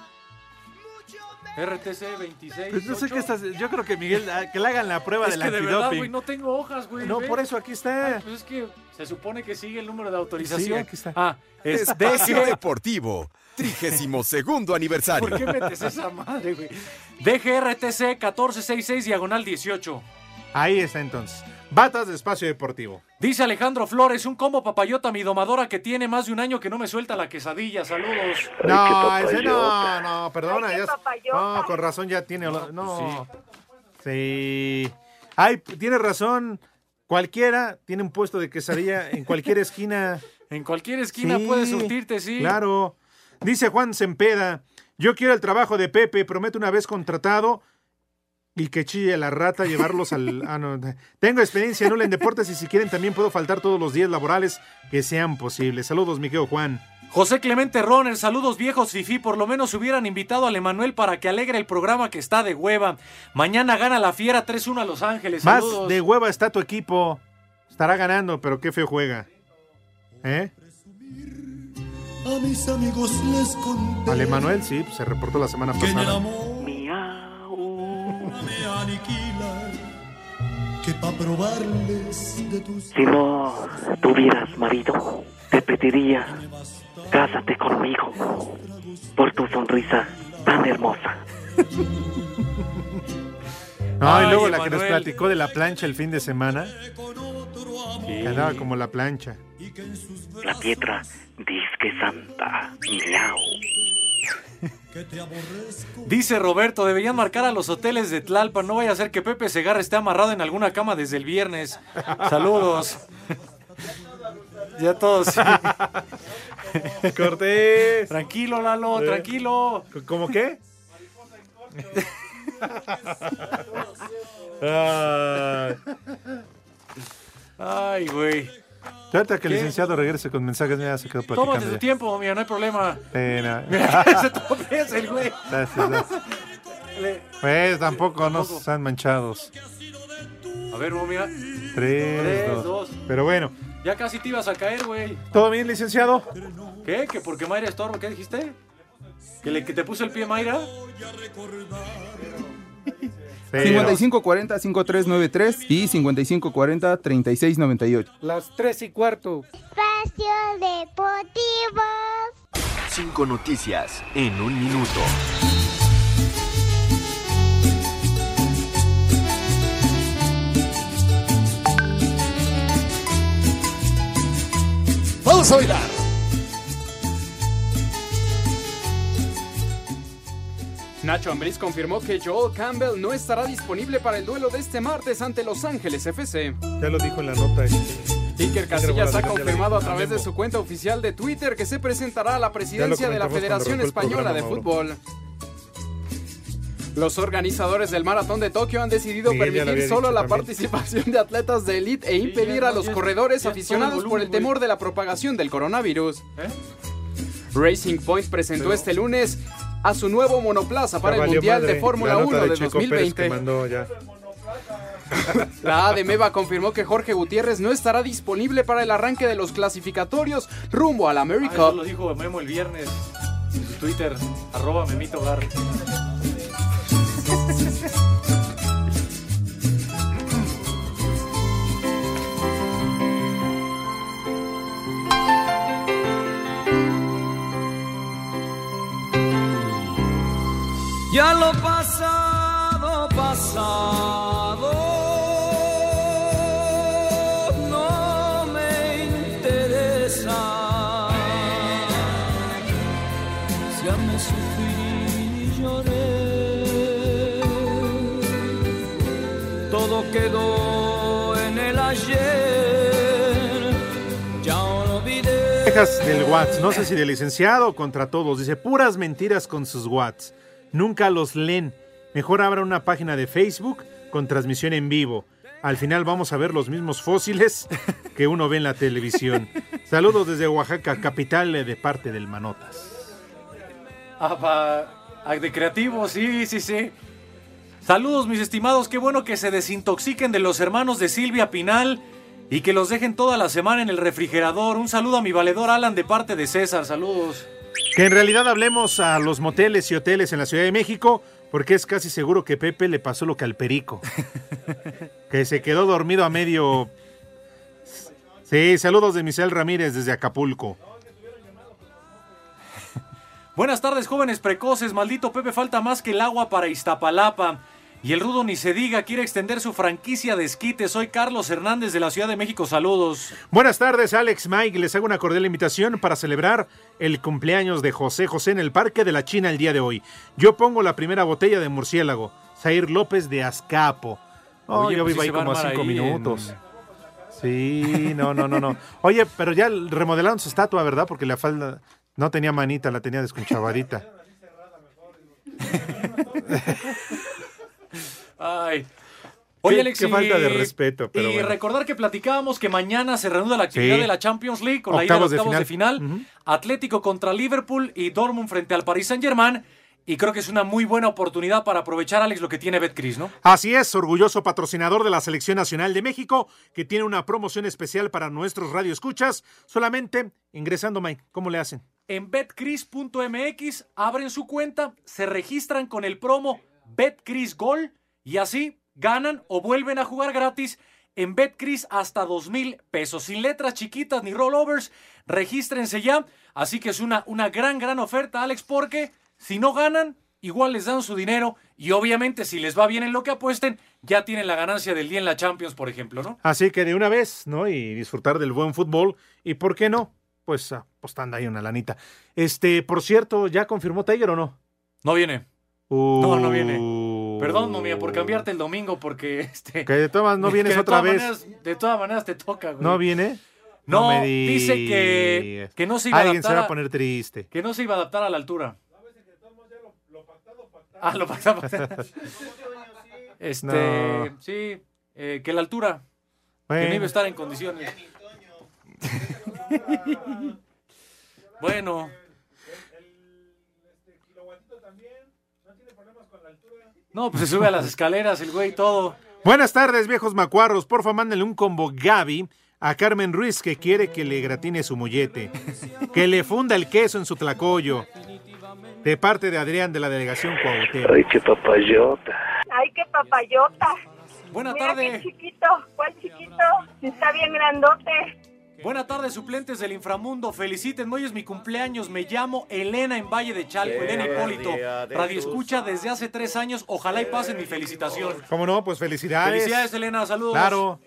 RTC 26. Pues no sé qué estás. Yo creo que Miguel, ah, que le hagan la prueba Es del que de verdad, antidoping. güey, no tengo hojas, güey. No, ve. por eso aquí está. Ay, pues es que se supone que sigue el número de autorización. Sí, aquí está. Ah, es Espacio DG. Deportivo, trigésimo segundo aniversario. ¿Por qué metes esa madre, güey? DGRTC 1466 diagonal 18. Ahí está entonces. Batas de espacio deportivo. Dice Alejandro Flores, un combo papayota mi domadora que tiene más de un año que no me suelta la quesadilla. Saludos. No, ese no, no, perdona. ya no, con razón ya tiene. olor- No. Sí. Ay, tiene razón. Cualquiera tiene un puesto de quesadilla en cualquier esquina. En cualquier esquina puedes surtirte, sí. Claro. Dice Juan Sempeda, yo quiero el trabajo de Pepe, prometo una vez contratado y que chille la rata llevarlos al... Ah, no. Tengo experiencia nula en deportes y si quieren también puedo faltar todos los días laborales que sean posibles. Saludos, mi querido Juan. José Clemente Roner, saludos viejos Fifi, por lo menos hubieran invitado al Emanuel para que alegre el programa que está de hueva. Mañana gana la Fiera 3-1 a Los Ángeles. Más Saludos. de hueva está tu equipo. Estará ganando, pero qué feo juega. ¿Eh? A mis amigos les conté Al Emanuel, sí, pues, se reportó la semana pasada. Que pa' probarles de tus Si no tuvieras marido, te pediría, cásate conmigo, por tu sonrisa tan hermosa. No, y Ay, luego la que nos platicó de la plancha el fin de semana. Que andaba como la plancha. La piedra disque santa. Miau. Dice Roberto, deberían marcar a los hoteles de Tlalpan. No vaya a ser que Pepe Segarra esté amarrado en alguna cama desde el viernes. Saludos. ya todos. sí. Cortés. Tranquilo, Lalo, Eh. tranquilo. ¿Cómo qué? Ay. Ay, güey. Ahorita que el licenciado regrese con mensajes, mira, se quedó platicando. Tómate tu tiempo, mira, no hay problema. Eh, no. Mira, se tropieza el güey. Gracias, gracias. Le- Pues tampoco nos están manchados. A ver, mira. Tres, Tres, dos. dos. Pero bueno, Ya casi te ibas a caer, güey. ¿todo bien, licenciado? ¿Qué? ¿Que porque Mayra estorba? ¿Qué dijiste? ¿Que, le, que te puso el pie Mayra? 5540-5393 y 5540-3698. Las tres y cuarto. Espacio Deportivo. Cinco noticias en un minuto. Vamos a bailar. Nacho Ambriz confirmó que Joel Campbell no estará disponible para el duelo de este martes ante Los Ángeles FC. Ya lo dijo en la nota. este. Iker Casillas ha confirmado a través de su cuenta oficial de Twitter que se presentará a la presidencia de la Federación Española de Fútbol. Los organizadores del Maratón de Tokio han decidido Miguel permitir solo la también. participación de atletas de élite e impedir a los corredores aficionados por el temor de la propagación del coronavirus. ¿Eh? Racing Point presentó este lunes a su nuevo monoplaza para Ya el Mundial madre. de Fórmula La nota 1 de Checo Pérez 2020. que mandó ya. La ADMEVA confirmó que Jorge Gutiérrez no estará disponible para el arranque de los clasificatorios rumbo al Ah, America eso lo dijo Memo el viernes en su Twitter, arroba Memito Gar. Ya lo pasado, pasado, no me interesa. Ya me sufrí lloré, todo quedó en el ayer, ya olvidé. Quejas del Watts, no sé si del licenciado contra todos. Dice, puras mentiras con sus Watts. Nunca los leen. Mejor abra una página de Facebook con transmisión en vivo. Al final vamos a ver los mismos fósiles que uno ve en la televisión. Saludos desde Oaxaca, capital de parte del Manotas. Ah, ah, de creativo, sí, sí, sí. Saludos, mis estimados. Qué bueno que se desintoxiquen de los hermanos de Silvia Pinal y que los dejen toda la semana en el refrigerador. Un saludo a mi valedor Alan de parte de César. Saludos. Que en realidad hablemos a los moteles y hoteles en la Ciudad de México, porque es casi seguro que Pepe le pasó lo que al Perico. que se quedó dormido a medio... Sí, saludos de Michelle Ramírez desde Acapulco. Buenas tardes, jóvenes precoces. Maldito Pepe, falta más que el agua para Iztapalapa. Y el rudo ni se diga, quiere extender su franquicia de esquite. Soy Carlos Hernández de la Ciudad de México. Saludos. Buenas tardes, Alex Mike. Les hago una cordial invitación para celebrar el cumpleaños de José José en el Parque de la China el día de hoy. Yo pongo la primera botella de murciélago. Zair López de Azcapo. Oh, Oye, yo pues vivo ahí como a cinco en- minutos. Sí, no, no, no, no. Oye, pero ya remodelaron su estatua, ¿verdad? Porque la falda no tenía manita, la tenía desconchavadita. Ay. Oye, Qué- Alex, qué falta de respeto, pero y bueno. recordar que platicábamos que mañana se reanuda la actividad Sí. de la Champions League con Octavos la ida de octavos de final. Atlético contra Liverpool y Dortmund frente al Paris Saint-Germain. Y creo que es una muy buena oportunidad para aprovechar, Alex, lo que tiene Betcris, ¿no? Así es, orgulloso patrocinador de la Selección Nacional de México, que tiene una promoción especial para nuestros radioescuchas, solamente ingresando, Mike. ¿Cómo le hacen? En betcris.mx abren su cuenta, se registran con el promo Betcris Gol y así ganan o vuelven a jugar gratis en Betcris hasta dos mil pesos. Sin letras chiquitas ni rollovers, regístrense ya. Así que es una, una gran, gran oferta, Alex, porque si no ganan, igual les dan su dinero y obviamente si les va bien en lo que apuesten, ya tienen la ganancia del día en la Champions, por ejemplo, ¿no? Así que de una vez, ¿no? Y disfrutar del buen fútbol. ¿Y por qué no? Pues apostando ahí una lanita. Este, por cierto, ¿ya confirmó Tiger o no? No viene. No, no viene. Perdón, momia, por cambiarte el domingo, porque este. Que de todas no vienes otra todas vez. maneras- de todas maneras te toca, güey. ¿No viene? No, me dice que, que no se iba a Alguien se va a poner triste. Que no se iba a adaptar a la altura. Ah, lo pactado, pactado. Este, No. sí, eh, que la altura. Que no iba a estar en condiciones. bueno. No, pues se sube a las escaleras el güey y todo. Buenas tardes, viejos macuarros. Porfa, mándenle un combo Gaby a Carmen Ruiz que quiere que le gratine su mollete. Que le funda el queso en su tlacoyo. De parte de Adrián de la delegación Cuauhtémoc. Ay, qué papayota. Ay, qué papayota. Buena Mira tarde. qué chiquito. ¿Cuál chiquito? Está bien grandote. Buena tarde, suplentes del inframundo. Felicítenme, hoy es mi cumpleaños. Me llamo Elena en Valle de Chalco, Elena Hipólito. Radio escucha desde hace tres años. Ojalá y pasen mi felicitación. ¿Cómo no? Pues felicidades. Felicidades, Elena. Saludos. Claro.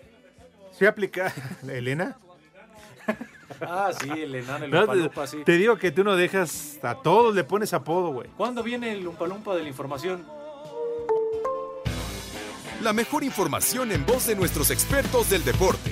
Sí aplica. ¿Elena? Ah, sí, Elena, el No, Lumpalumpa, sí. Te digo que tú no dejas, a todos le pones apodo, güey. ¿Cuándo viene el Lumpalumpa de la información? La mejor información en voz de nuestros expertos del deporte.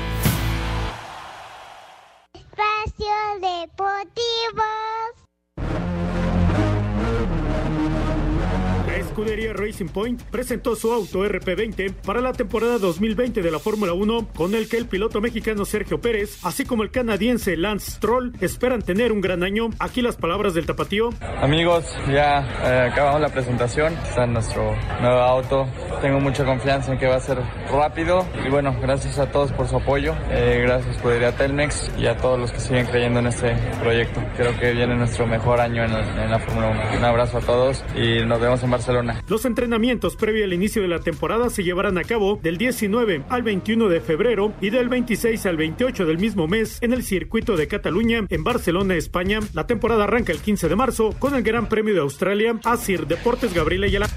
Deportivo. Escudería Racing Point presentó su auto RP20 para la temporada 2020 de la Fórmula 1, con el que el piloto mexicano Sergio Pérez, así como el canadiense Lance Stroll, esperan tener un gran año. Aquí las palabras del tapatío. Amigos, ya eh, acabamos la presentación. Está nuestro nuevo auto. Tengo mucha confianza en que va a ser rápido. Y bueno, gracias a todos por su apoyo. Eh, gracias por ir a Telmex y a todos los que siguen creyendo en este proyecto. Creo que viene nuestro mejor año en la Fórmula 1. Un abrazo a todos y nos vemos en Barcelona. Los entrenamientos previo al inicio de la temporada se llevarán a cabo del 19 al 21 de febrero y del 26 al 28 del mismo mes en el circuito de Cataluña en Barcelona, España. La temporada arranca el 15 de marzo con el Gran Premio de Australia. Asir Deportes Gabriela Ayala.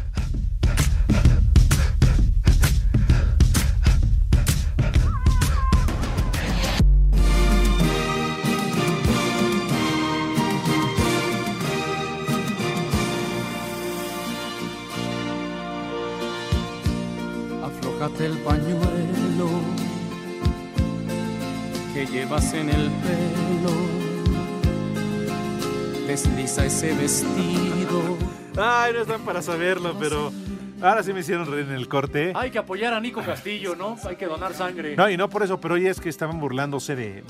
Ese vestido. Ay, no están para saberlo, pero ahora sí me hicieron reír en el corte. Hay que apoyar a Nico Castillo, ¿no? Hay que donar sangre. No, y no por eso, pero hoy es que estaban burlándose de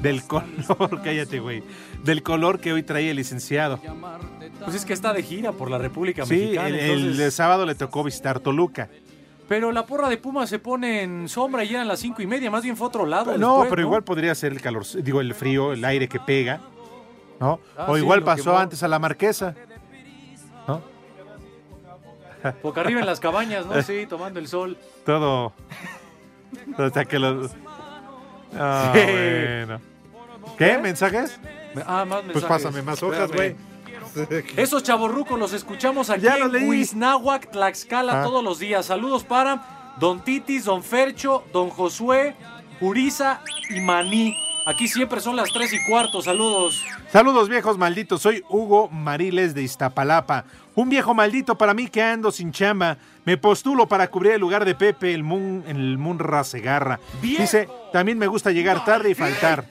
del color, cállate, güey. Del color que hoy trae el licenciado. Pues es que está de gira por la República Sí, Mexicana. el, el entonces- sábado le tocó visitar Toluca. Pero la porra de Puma se pone en sombra y eran las cinco y media. Más bien fue a otro lado. no, después, pero igual podría ser el calor, digo, el frío, el aire que pega, ¿no? Ah, o igual pasó quemó. antes a la marquesa, ¿no? Arriba en las cabañas, ¿no? Sí, tomando el sol. Todo. Hasta que los. Ah, Sí. bueno. ¿Qué? ¿Mensajes? Ah, más Pues mensajes. pásame más hojas, güey. Esos chavorrucos los escuchamos aquí Ya en. Huiznahuac, Tlaxcala, Ah. todos los días. Saludos para Don Titis, Don Fercho, Don Josué, Uriza y Maní. Aquí siempre son las tres y cuarto. Saludos. Saludos viejos malditos, soy Hugo Mariles de Iztapalapa. Un viejo maldito para mí que ando sin chamba. Me postulo para cubrir el lugar de Pepe, el Mun, el Munra Segarra. Dice, también me gusta llegar tarde y faltar.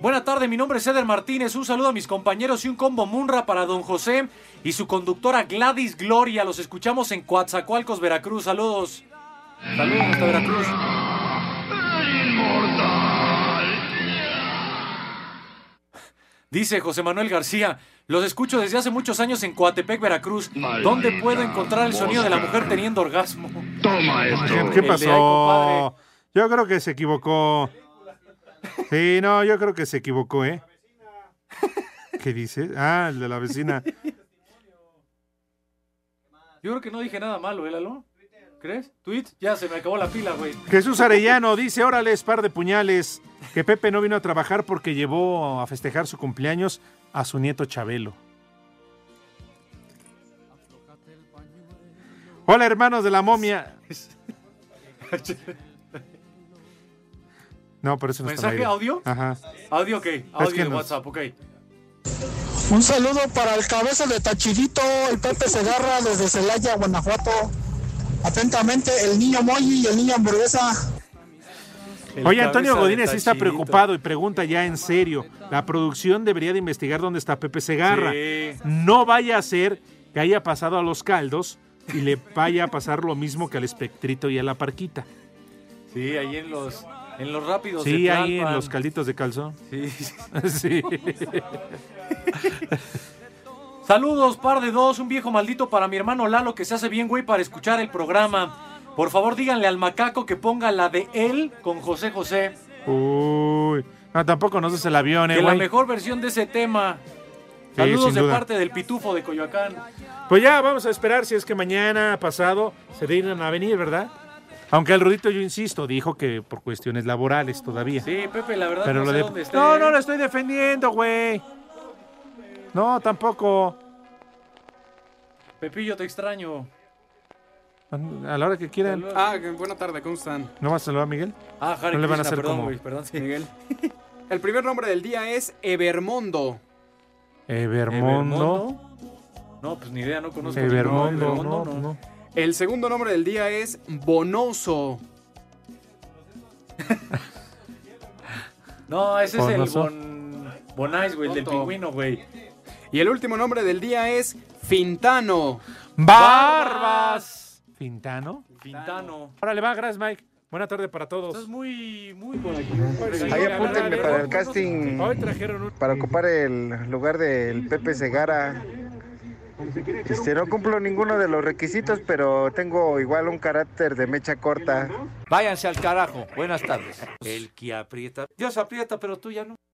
Buena tarde, mi nombre es Eder Martínez. Un saludo a mis compañeros y un combo Munra para don José y su conductora Gladys Gloria. Los escuchamos en Coatzacoalcos, Veracruz. Saludos. Saludos hasta Veracruz. Dice José Manuel García, los escucho desde hace muchos años en Coatepec, Veracruz. ¿Dónde puedo encontrar el sonido de la mujer teniendo orgasmo? Toma esto. ¿Qué, El qué de, "Ay, pasó? compadre". Yo creo que se equivocó. Sí, no, yo creo que se equivocó, ¿eh? ¿Qué dice? Ah, el de la vecina. Yo creo que no dije nada malo, ¿eh, Lalo? ¿Crees? ¿Tweet? Ya se me acabó la pila, güey. Jesús Arellano dice, órale, par de puñales, que Pepe no vino a trabajar porque llevó a festejar su cumpleaños a su nieto Chabelo. Hola, hermanos de la momia. No, por eso no está ¿Mensaje aire. audio? Ajá. Audio, ok. Audio que de nos- WhatsApp, ok. Un saludo para el cabeza de Tachidito, el Pepe Segarra desde Celaya, Guanajuato. Atentamente, el niño Moyi y el niño hamburguesa. Oye, Antonio Godínez sí está preocupado y pregunta ya en serio. La producción debería de investigar dónde está Pepe Segarra. Sí. No vaya a ser que haya pasado a los caldos y le vaya a pasar lo mismo que al espectrito y a la parquita. Sí, ahí en los, en los rápidos Sí, de ahí en los calditos de calzón. Sí. Sí. Saludos, par de dos, un viejo maldito para mi hermano Lalo que se hace bien, güey, para escuchar el programa. Por favor, díganle al macaco que ponga la de él con José José. Uy. No, tampoco nos des el avión, eh, que la mejor versión de ese tema. Sí, Saludos de duda. parte del pitufo de Coyoacán. Pues ya vamos a esperar si es que mañana pasado se dignan a venir, ¿verdad? Aunque el Rudito, yo insisto, dijo que por cuestiones laborales todavía. Sí, Pepe, la verdad Pero no lo sé de- dónde. No, no lo estoy defendiendo, güey. No, tampoco. Pepillo, te extraño. A la hora que quieran. Ah, buena tarde, ¿cómo están? ¿No vas a saludar a Miguel? Ah, Hare No le van a hacer perdón, como güey, perdón, sí. Miguel. El primer nombre del día es Evermondo. Evermondo. No, pues ni idea, no conozco. Evermondo, no, Evermondo, no. El segundo nombre del día es Bonoso. No, ese es el Bonoso. Bon... Bonais, güey, el del Tonto. pingüino, güey. Y el último nombre del día es Fintano. ¡Barbas! ¿Fintano? Fintano. Órale, va, gracias, Mike. Buena tarde para todos. Estás muy, muy por aquí. Ahí apúntenme para el casting Hoy trajeron un... para ocupar el lugar del Pepe Segara. Este, no cumplo ninguno de los requisitos, pero tengo igual un carácter de mecha corta. Váyanse al carajo. Buenas tardes. El que aprieta. Dios aprieta, pero tú ya no.